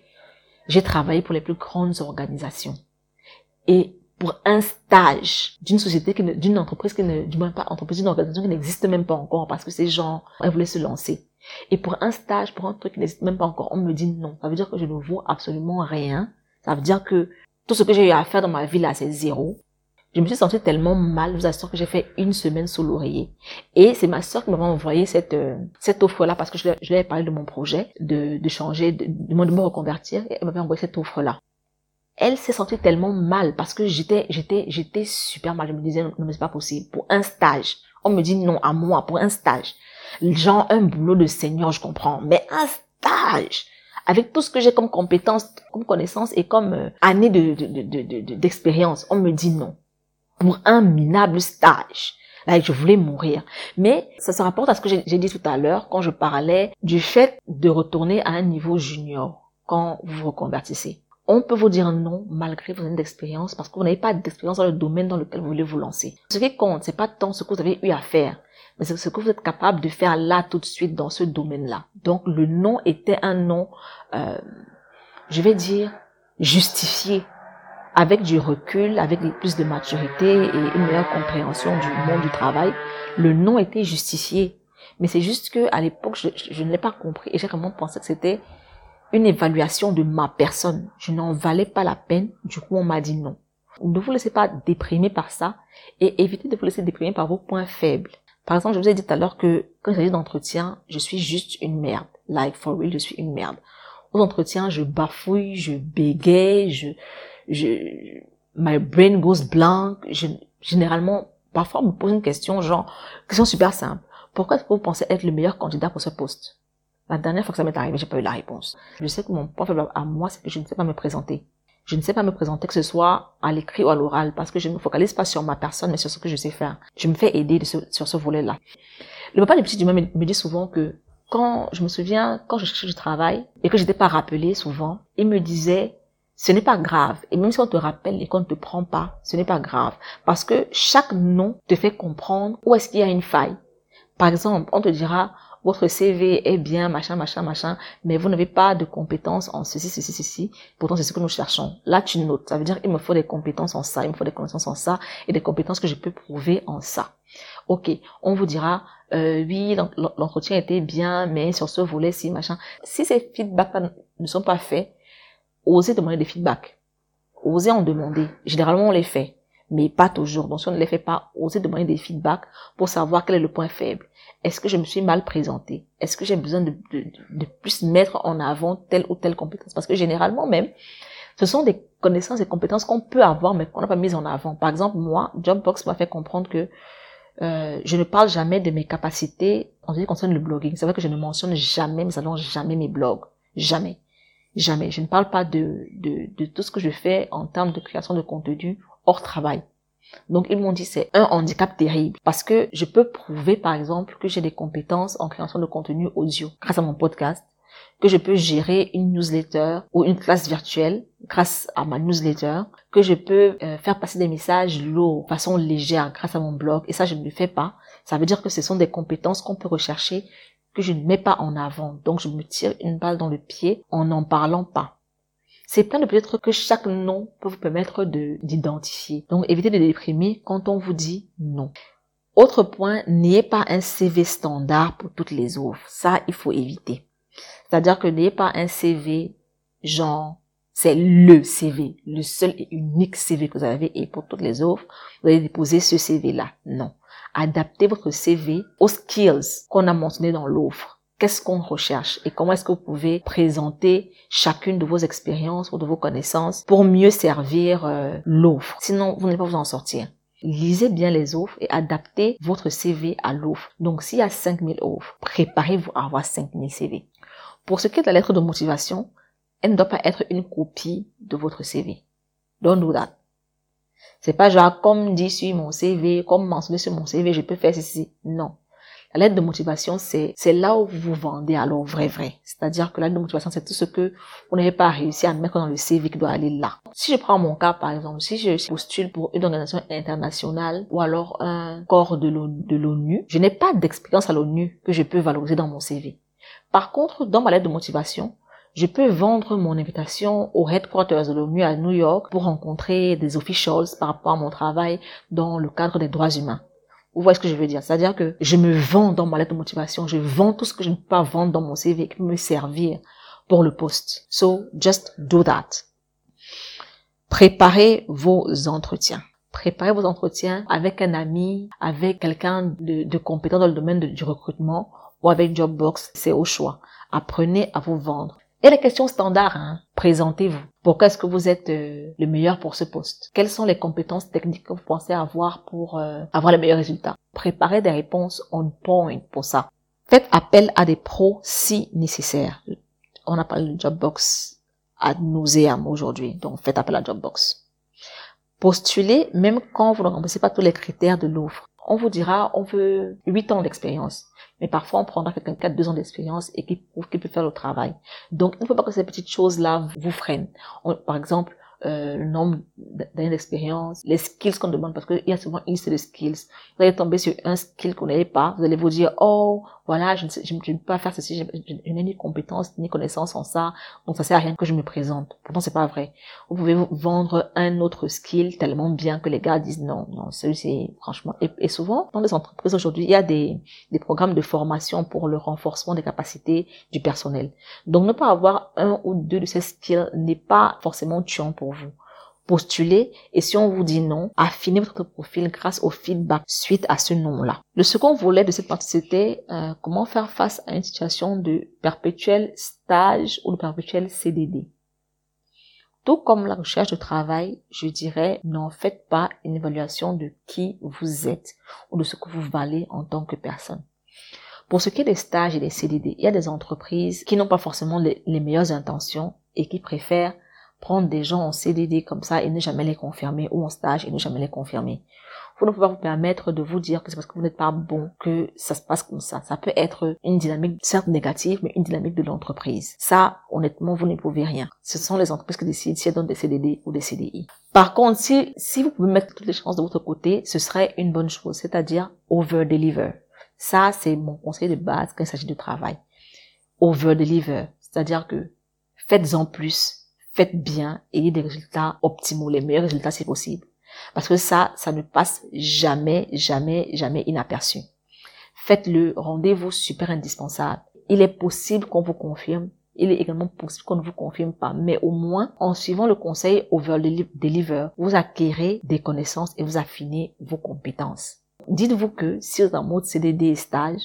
j'ai travaillé pour les plus grandes organisations. Et pour un stage d'une société d'une entreprise qui du moins pas entreprise, d'une organisation qui n'existe même pas encore parce que ces gens, ils voulaient se lancer. Et pour un stage, pour un truc qui n'existe même pas encore, on me dit non. Ça veut dire que je ne vaux absolument rien. Ça veut dire que tout ce que j'ai eu à faire dans ma vie là, c'est zéro. Je me suis sentie tellement mal, je vous assure que j'ai fait une semaine sous l'oreiller. Et c'est ma soeur qui m'a envoyé cette, euh, cette offre-là parce que je, lui avais parlé de mon projet, de, de changer, de, de, me reconvertir, elle m'avait envoyé cette offre-là. Elle s'est sentie tellement mal parce que j'étais, j'étais, j'étais super mal. Je me disais, non, mais c'est pas possible. Pour un stage. On me dit non à moi pour un stage. Genre, un boulot de seigneur, je comprends. Mais un stage! avec tout ce que j'ai comme compétences, comme connaissances et comme euh, années de, d'expérience, on me dit non. Pour un minable stage. Là, je voulais mourir. Mais ça se rapporte à ce que j'ai dit tout à l'heure quand je parlais du fait de retourner à un niveau junior quand vous vous reconvertissez. On peut vous dire non malgré vos années d'expérience parce que vous n'avez pas d'expérience dans le domaine dans lequel vous voulez vous lancer. Ce qui compte, c'est pas tant ce que vous avez eu à faire, mais c'est ce que vous êtes capable de faire là tout de suite dans ce domaine-là. Donc le nom était un nom, euh, je vais dire, justifié, avec du recul, avec plus de maturité et une meilleure compréhension du monde du travail. Le nom était justifié. Mais c'est juste que à l'époque, je, je ne l'ai pas compris et j'ai vraiment pensé que c'était une évaluation de ma personne. Je n'en valais pas la peine. Du coup, on m'a dit non. Ne vous laissez pas déprimer par ça et évitez de vous laisser déprimer par vos points faibles. Par exemple, je vous ai dit tout à l'heure que quand il s'agit d'entretien, je suis juste une merde. Like, for real, je suis une merde. Aux entretiens, je bafouille, je bégaye, je, je, my brain goes blank. Je, généralement, parfois, on me pose une question, genre, question super simple. Pourquoi est-ce que vous pensez être le meilleur candidat pour ce poste? La dernière fois que ça m'est arrivé, j'ai pas eu la réponse. Je sais que mon point faible à moi, c'est que je ne sais pas me présenter je ne sais pas me présenter que ce soit à l'écrit ou à l'oral parce que je ne me focalise pas sur ma personne mais sur ce que je sais faire. Je me fais aider sur ce volet-là. Le papa des petits du me, me dit souvent que quand je me souviens, quand je cherchais du travail et que j'étais pas rappelé souvent, il me disait ce n'est pas grave. Et même si on te rappelle et qu'on ne te prend pas, ce n'est pas grave. Parce que chaque nom te fait comprendre où est-ce qu'il y a une faille. Par exemple, on te dira, votre CV est bien, machin, machin, machin, mais vous n'avez pas de compétences en ceci, ceci, ceci. Pourtant, c'est ce que nous cherchons. Là, tu notes. Ça veut dire, il me faut des compétences en ça, il me faut des connaissances en ça, et des compétences que je peux prouver en ça. Ok, on vous dira, euh, oui, l'entretien était bien, mais sur ce volet, si, machin. Si ces feedbacks ne sont pas faits, osez demander des feedbacks. Osez en demander. Généralement, on les fait mais pas toujours. Donc, si on ne les fait pas, osez demander des feedbacks pour savoir quel est le point faible. Est-ce que je me suis mal présenté Est-ce que j'ai besoin de, de, de, plus mettre en avant telle ou telle compétence? Parce que généralement même, ce sont des connaissances et compétences qu'on peut avoir, mais qu'on n'a pas mises en avant. Par exemple, moi, Jobbox m'a fait comprendre que euh, je ne parle jamais de mes capacités en ce qui concerne le blogging. C'est vrai que je ne mentionne jamais, mais allons jamais mes blogs. Jamais. Jamais. Je ne parle pas de, de, de tout ce que je fais en termes de création de contenu hors travail. Donc ils m'ont dit c'est un handicap terrible parce que je peux prouver par exemple que j'ai des compétences en création de contenu audio grâce à mon podcast, que je peux gérer une newsletter ou une classe virtuelle grâce à ma newsletter, que je peux euh, faire passer des messages lourds de façon légère grâce à mon blog et ça je ne le fais pas. Ça veut dire que ce sont des compétences qu'on peut rechercher que je ne mets pas en avant. Donc je me tire une balle dans le pied en n'en parlant pas. C'est plein de peut-être que chaque nom peut vous permettre de, d'identifier. Donc, évitez de déprimer quand on vous dit non. Autre point, n'ayez pas un CV standard pour toutes les offres. Ça, il faut éviter. C'est-à-dire que n'ayez pas un CV genre, c'est le CV, le seul et unique CV que vous avez et pour toutes les offres, vous allez déposer ce CV-là. Non. Adaptez votre CV aux skills qu'on a mentionné dans l'offre qu'est-ce qu'on recherche et comment est-ce que vous pouvez présenter chacune de vos expériences ou de vos connaissances pour mieux servir euh, l'offre. Sinon, vous n'allez pas vous en sortir. Lisez bien les offres et adaptez votre CV à l'offre. Donc, s'il y a 5000 offres, préparez-vous à avoir 5000 CV. Pour ce qui est de la lettre de motivation, elle ne doit pas être une copie de votre CV. Don't do that. C'est pas genre, comme dit sur mon CV, comme mentionné sur mon CV, je peux faire ceci. Non. La lettre de motivation, c'est, là où vous vous vendez alors vrai vrai. C'est-à-dire que la lettre de motivation, c'est tout ce que vous n'avez pas réussi à mettre dans le CV qui doit aller là. Si je prends mon cas, par exemple, si je postule pour une organisation internationale ou alors un corps de l'ONU, je n'ai pas d'expérience à l'ONU que je peux valoriser dans mon CV. Par contre, dans ma lettre de motivation, je peux vendre mon invitation au headquarters de l'ONU à New York pour rencontrer des officials par rapport à mon travail dans le cadre des droits humains. Vous voyez ce que je veux dire? C'est-à-dire que je me vends dans ma lettre de motivation, je vends tout ce que je ne peux pas vendre dans mon CV qui peut me servir pour le poste. So, just do that. Préparez vos entretiens. Préparez vos entretiens avec un ami, avec quelqu'un de, compétent dans le domaine du recrutement ou avec Jobbox, c'est au choix. Apprenez à vous vendre. Et les questions standards, hein, présentez-vous. Pourquoi est-ce que vous êtes euh, le meilleur pour ce poste? Quelles sont les compétences techniques que vous pensez avoir pour euh, avoir les meilleurs résultats? Préparez des réponses on point pour ça. Faites appel à des pros si nécessaire. On a parlé de Jobbox à nauseam aujourd'hui, donc faites appel à Jobbox. Postulez même quand vous ne remplissez pas tous les critères de l'offre. On vous dira, on veut 8 ans d'expérience. Mais parfois, on prendra quelqu'un qui a deux ans d'expérience et qui prouve qu'il peut faire le travail. Donc, il ne faut pas que ces petites choses-là vous freinent. par exemple, euh, le nombre d'années d'expérience, les skills qu'on demande, parce qu'il y a souvent une liste de skills. Vous allez tomber sur un skill qu'on n'avez pas, vous allez vous dire, oh, voilà, je ne, sais, je, peux pas faire ceci, je, n'ai ni compétence ni connaissance en ça, donc ça sert à rien que je me présente. Pourtant, c'est pas vrai. Vous pouvez vendre un autre skill tellement bien que les gars disent non, non, celui-ci, franchement. Et, et, souvent, dans les entreprises aujourd'hui, il y a des, des programmes de formation pour le renforcement des capacités du personnel. Donc, ne pas avoir un ou deux de ces skills n'est pas forcément tuant pour vous postuler et si on vous dit non, affinez votre profil grâce au feedback suite à ce nom-là. Le second volet de cette partie, c'était euh, comment faire face à une situation de perpétuel stage ou de perpétuel CDD. Tout comme la recherche de travail, je dirais, n'en faites pas une évaluation de qui vous êtes ou de ce que vous valez en tant que personne. Pour ce qui est des stages et des CDD, il y a des entreprises qui n'ont pas forcément les meilleures intentions et qui préfèrent prendre des gens en CDD comme ça et ne jamais les confirmer ou en stage et ne jamais les confirmer. Vous ne pouvez pas vous permettre de vous dire que c'est parce que vous n'êtes pas bon que ça se passe comme ça. Ça peut être une dynamique certes négative, mais une dynamique de l'entreprise. Ça, honnêtement, vous ne pouvez rien. Ce sont les entreprises qui décident si elles donnent des CDD ou des CDI. Par contre, si, si vous pouvez mettre toutes les chances de votre côté, ce serait une bonne chose, c'est-à-dire over-deliver. Ça, c'est mon conseil de base quand il s'agit de travail. Over-deliver. C'est-à-dire que faites-en plus faites bien, ayez des résultats optimaux, les meilleurs résultats si possible. Parce que ça, ça ne passe jamais, jamais, jamais inaperçu. Faites-le, rendez-vous super indispensable. Il est possible qu'on vous confirme, il est également possible qu'on ne vous confirme pas, mais au moins, en suivant le conseil over deliver, vous acquérez des connaissances et vous affinez vos compétences. Dites-vous que si vous êtes en mode CDD et stage,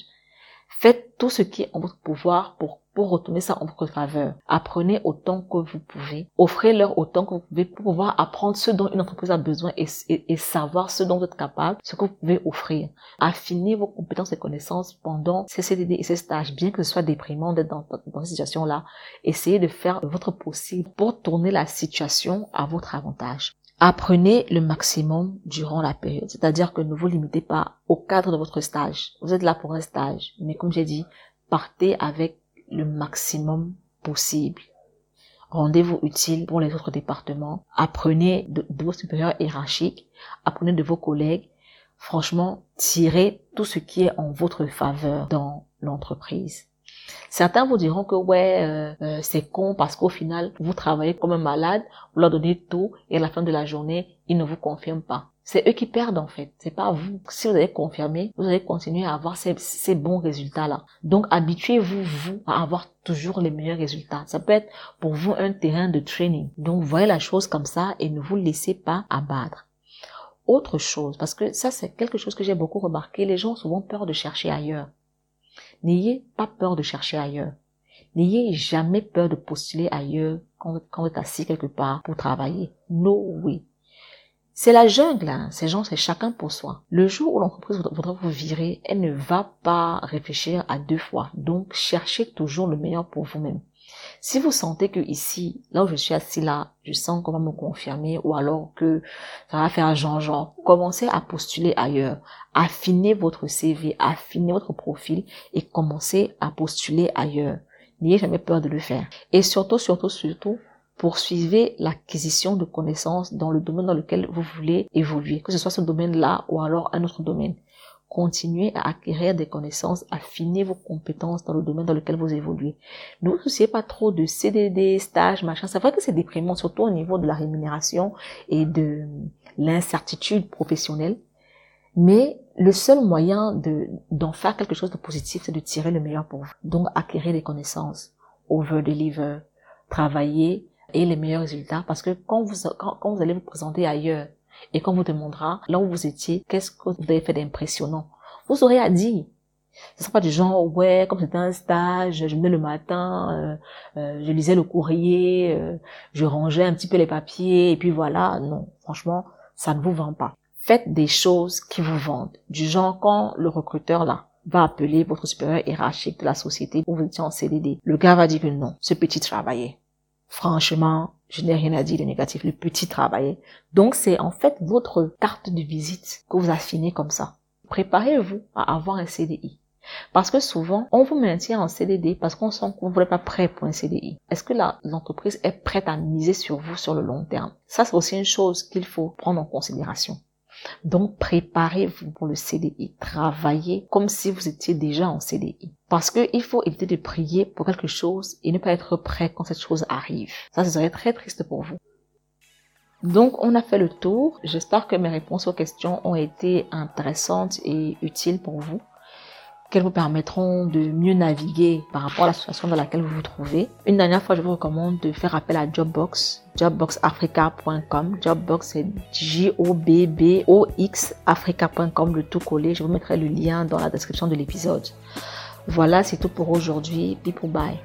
faites tout ce qui est en votre pouvoir pour pour retourner ça en votre faveur. Apprenez autant que vous pouvez. Offrez-leur autant que vous pouvez pour pouvoir apprendre ce dont une entreprise a besoin et, savoir ce dont vous êtes capable, ce que vous pouvez offrir. Affinez vos compétences et connaissances pendant ces CDD et ces stages, bien que ce soit déprimant d'être dans cette situation-là. Essayez de faire votre possible pour tourner la situation à votre avantage. Apprenez le maximum durant la période, c'est-à-dire que ne vous limitez pas au cadre de votre stage. Vous êtes là pour un stage, mais comme j'ai dit, partez avec le maximum possible. Rendez-vous utile pour les autres départements. Apprenez de, vos supérieurs hiérarchiques. Apprenez de vos collègues. Franchement, tirez tout ce qui est en votre faveur dans l'entreprise. Certains vous diront que ouais, euh, euh, c'est con parce qu'au final, vous travaillez comme un malade, vous leur donnez tout et à la fin de la journée, ils ne vous confirment pas. C'est eux qui perdent en fait, c'est pas vous. Si vous avez confirmé, vous allez continuer à avoir ces, bons résultats-là. Donc habituez-vous, vous, à avoir toujours les meilleurs résultats. Ça peut être pour vous un terrain de training. Donc voyez la chose comme ça et ne vous laissez pas abattre. Autre chose, parce que ça c'est quelque chose que j'ai beaucoup remarqué, les gens ont souvent peur de chercher ailleurs. N'ayez pas peur de chercher ailleurs. N'ayez jamais peur de postuler ailleurs quand, quand vous êtes assis quelque part pour travailler. No way. C'est la jungle, hein. ces gens, c'est chacun pour soi. Le jour où l'entreprise voudra vous virer, elle ne va pas réfléchir à deux fois. Donc, cherchez toujours le meilleur pour vous-même. Si vous sentez que ici, là où je suis assis là, je sens qu'on va me confirmer ou alors que ça va faire genre-genre, commencez à postuler ailleurs. Affinez votre CV, affinez votre profil et commencez à postuler ailleurs. N'ayez jamais peur de le faire. Et surtout, surtout, surtout, poursuivez l'acquisition de connaissances dans le domaine dans lequel vous voulez évoluer, que ce soit ce domaine-là ou alors un autre domaine. Continuez à acquérir des connaissances, affinez vos compétences dans le domaine dans lequel vous évoluez. Ne vous souciez pas trop de CDD, stage, machin. C'est vrai que c'est déprimant, surtout au niveau de la rémunération et de l'incertitude professionnelle. Mais le seul moyen de, d'en faire quelque chose de positif, c'est de tirer le meilleur pour vous. Donc, acquérir des connaissances, over deliver, travailler et les meilleurs résultats parce que quand vous, quand, vous allez vous présenter ailleurs et qu'on vous demandera là où vous étiez, qu'est-ce que vous avez fait d'impressionnant? Vous aurez à dire. Ce sera pas du genre, ouais, comme c'était un stage, je venais le matin, euh, euh, je lisais le courrier, euh, je rangeais un petit peu les papiers, et puis voilà. Non, franchement, ça ne vous vend pas. Faites des choses qui vous vendent. Du genre, quand le recruteur, là, va appeler votre supérieur hiérarchique de la société où vous étiez en CDD, le gars va dire que non, ce petit travaillait. Franchement, je n'ai rien à dire de négatif, le petit travaillait. Donc c'est en fait votre carte de visite que vous affinez comme ça. Préparez-vous à avoir un CDI. Parce que souvent, on vous maintient en CDD parce qu'on sent que vous n'êtes pas prêt pour un CDI. Est-ce que l'entreprise est prête à miser sur vous sur le long terme? Ça, c'est aussi une chose qu'il faut prendre en considération. Donc, préparez-vous pour le CDI. Travaillez comme si vous étiez déjà en CDI. Parce qu'il faut éviter de prier pour quelque chose et ne pas être prêt quand cette chose arrive. Ça, ce serait très triste pour vous. Donc, on a fait le tour. J'espère que mes réponses aux questions ont été intéressantes et utiles pour vous qu'elles vous permettront de mieux naviguer par rapport à la situation dans laquelle vous vous trouvez. Une dernière fois, je vous recommande de faire appel à Jobbox, jobboxafrica.com. Jobbox, c'est J-O-B-B-O-X africa.com, le tout collé. Je vous mettrai le lien dans la description de l'épisode. Voilà, c'est tout pour aujourd'hui. People bye.